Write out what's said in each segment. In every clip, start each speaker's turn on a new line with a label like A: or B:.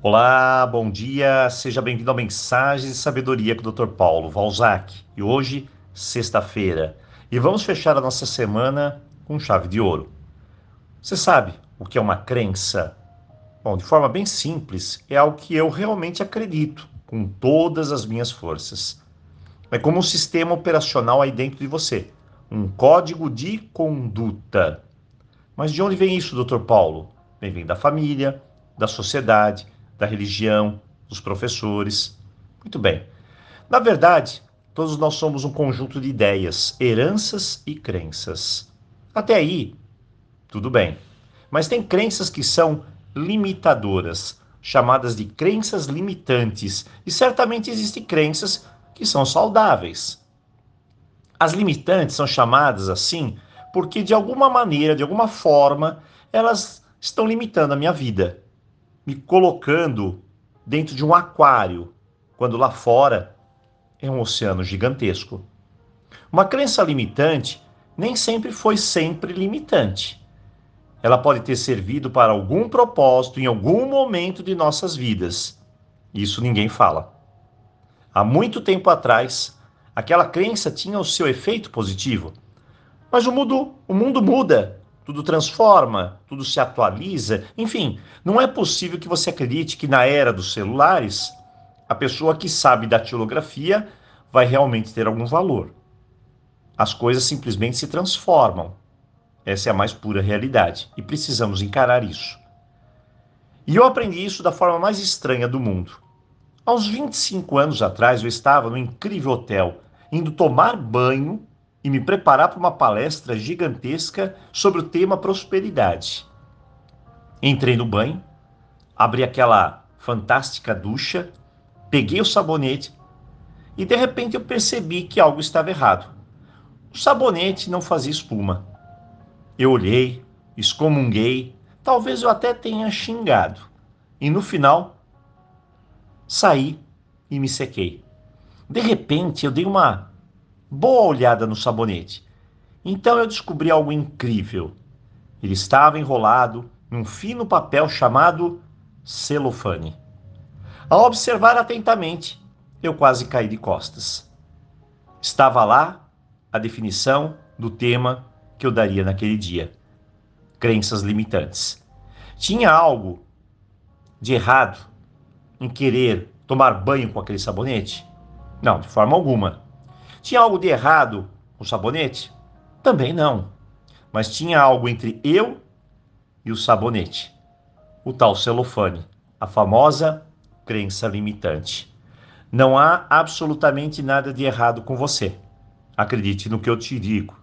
A: Olá, bom dia, seja bem-vindo ao Mensagens de Sabedoria com o Dr. Paulo Valzac. E hoje, sexta-feira, e vamos fechar a nossa semana com chave de ouro. Você sabe o que é uma crença? Bom, de forma bem simples, é algo que eu realmente acredito com todas as minhas forças. É como um sistema operacional aí dentro de você, um código de conduta. Mas de onde vem isso, Dr. Paulo? Bem, vem da família, da sociedade, da religião, dos professores. Muito bem. Na verdade, todos nós somos um conjunto de ideias, heranças e crenças. Até aí, tudo bem. Mas tem crenças que são limitadoras, chamadas de crenças limitantes, e certamente existem crenças que são saudáveis. As limitantes são chamadas assim porque, de alguma maneira, de alguma forma, elas estão limitando a minha vida me colocando dentro de um aquário, quando lá fora é um oceano gigantesco. Uma crença limitante nem sempre foi sempre limitante. Ela pode ter servido para algum propósito em algum momento de nossas vidas. Isso ninguém fala. Há muito tempo atrás, aquela crença tinha o seu efeito positivo. Mas o mundo, o mundo muda tudo transforma, tudo se atualiza. Enfim, não é possível que você acredite que na era dos celulares a pessoa que sabe da datilografia vai realmente ter algum valor. As coisas simplesmente se transformam. Essa é a mais pura realidade e precisamos encarar isso. E eu aprendi isso da forma mais estranha do mundo. Uns 25 anos atrás eu estava no incrível hotel, indo tomar banho e me preparar para uma palestra gigantesca sobre o tema prosperidade. Entrei no banho, abri aquela fantástica ducha, peguei o sabonete e de repente eu percebi que algo estava errado. O sabonete não fazia espuma. Eu olhei, excomunguei, talvez eu até tenha xingado. E no final, saí e me sequei. De repente, eu dei uma boa olhada no sabonete. Então eu descobri algo incrível. Ele estava enrolado num fino papel chamado celofane. Ao observar atentamente, eu quase caí de costas. Estava lá a definição do tema que eu daria naquele dia: crenças limitantes. Tinha algo de errado em querer tomar banho com aquele sabonete? Não, de forma alguma. Tinha algo de errado com o sabonete? Também não. Mas tinha algo entre eu e o sabonete. O tal celofane, a famosa crença limitante. Não há absolutamente nada de errado com você. Acredite no que eu te digo.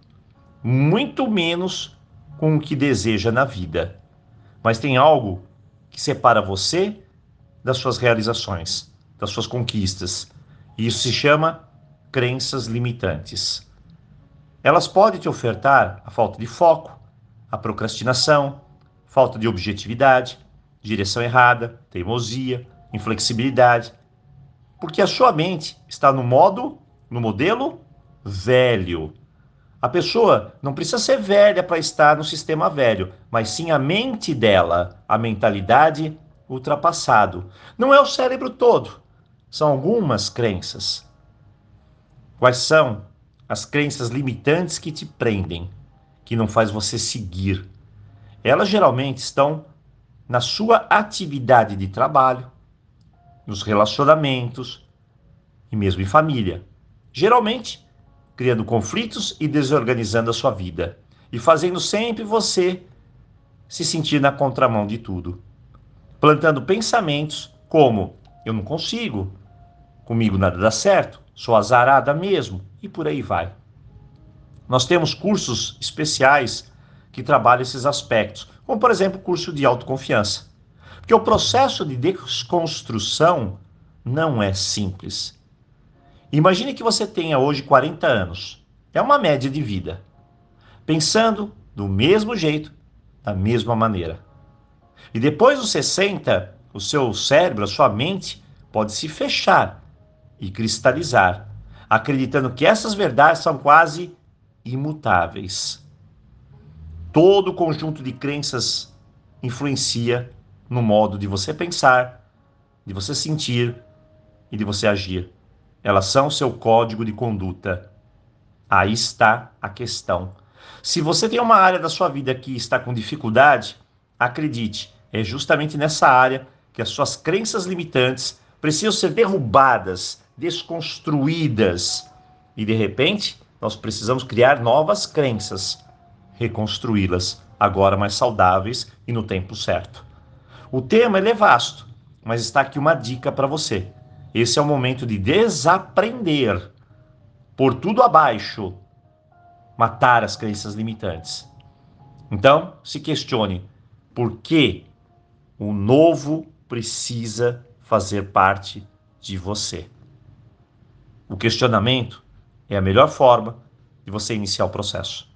A: Muito menos com o que deseja na vida. Mas tem algo que separa você das suas realizações, das suas conquistas. E isso se chama crenças limitantes. Elas podem te ofertar a falta de foco, a procrastinação, falta de objetividade, direção errada, teimosia, inflexibilidade, porque a sua mente está no modo, no modelo velho. A pessoa não precisa ser velha para estar no sistema velho, mas sim a mente dela, a mentalidade ultrapassado. Não é o cérebro todo, são algumas crenças. Quais são as crenças limitantes que te prendem, que não faz você seguir? Elas geralmente estão na sua atividade de trabalho, nos relacionamentos e mesmo em família. Geralmente, criando conflitos e desorganizando a sua vida e fazendo sempre você se sentir na contramão de tudo. Plantando pensamentos como eu não consigo, comigo nada dá certo, sou azarada mesmo, e por aí vai. Nós temos cursos especiais que trabalham esses aspectos, como por exemplo o curso de autoconfiança. Porque o processo de desconstrução não é simples. Imagine que você tenha hoje 40 anos. É uma média de vida. Pensando do mesmo jeito, da mesma maneira. E depois dos 60, o seu cérebro, a sua mente pode se fechar e cristalizar, acreditando que essas verdades são quase imutáveis. Todo o conjunto de crenças influencia no modo de você pensar, de você sentir e de você agir. Elas são seu código de conduta. Aí está a questão. Se você tem uma área da sua vida que está com dificuldade, acredite, é justamente nessa área que as suas crenças limitantes precisam ser derrubadas, desconstruídas. E de repente, nós precisamos criar novas crenças, reconstruí-las agora mais saudáveis e no tempo certo. O tema é vasto, mas está aqui uma dica para você. Esse é o momento de desaprender, por tudo abaixo, matar as crenças limitantes. Então, se questione por que o novo precisa fazer parte de você. O questionamento é a melhor forma de você iniciar o processo.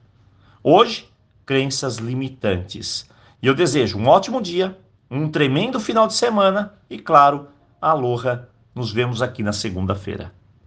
A: Hoje, crenças limitantes. E eu desejo um ótimo dia, um tremendo final de semana e, claro, aloha. Nos vemos aqui na segunda-feira.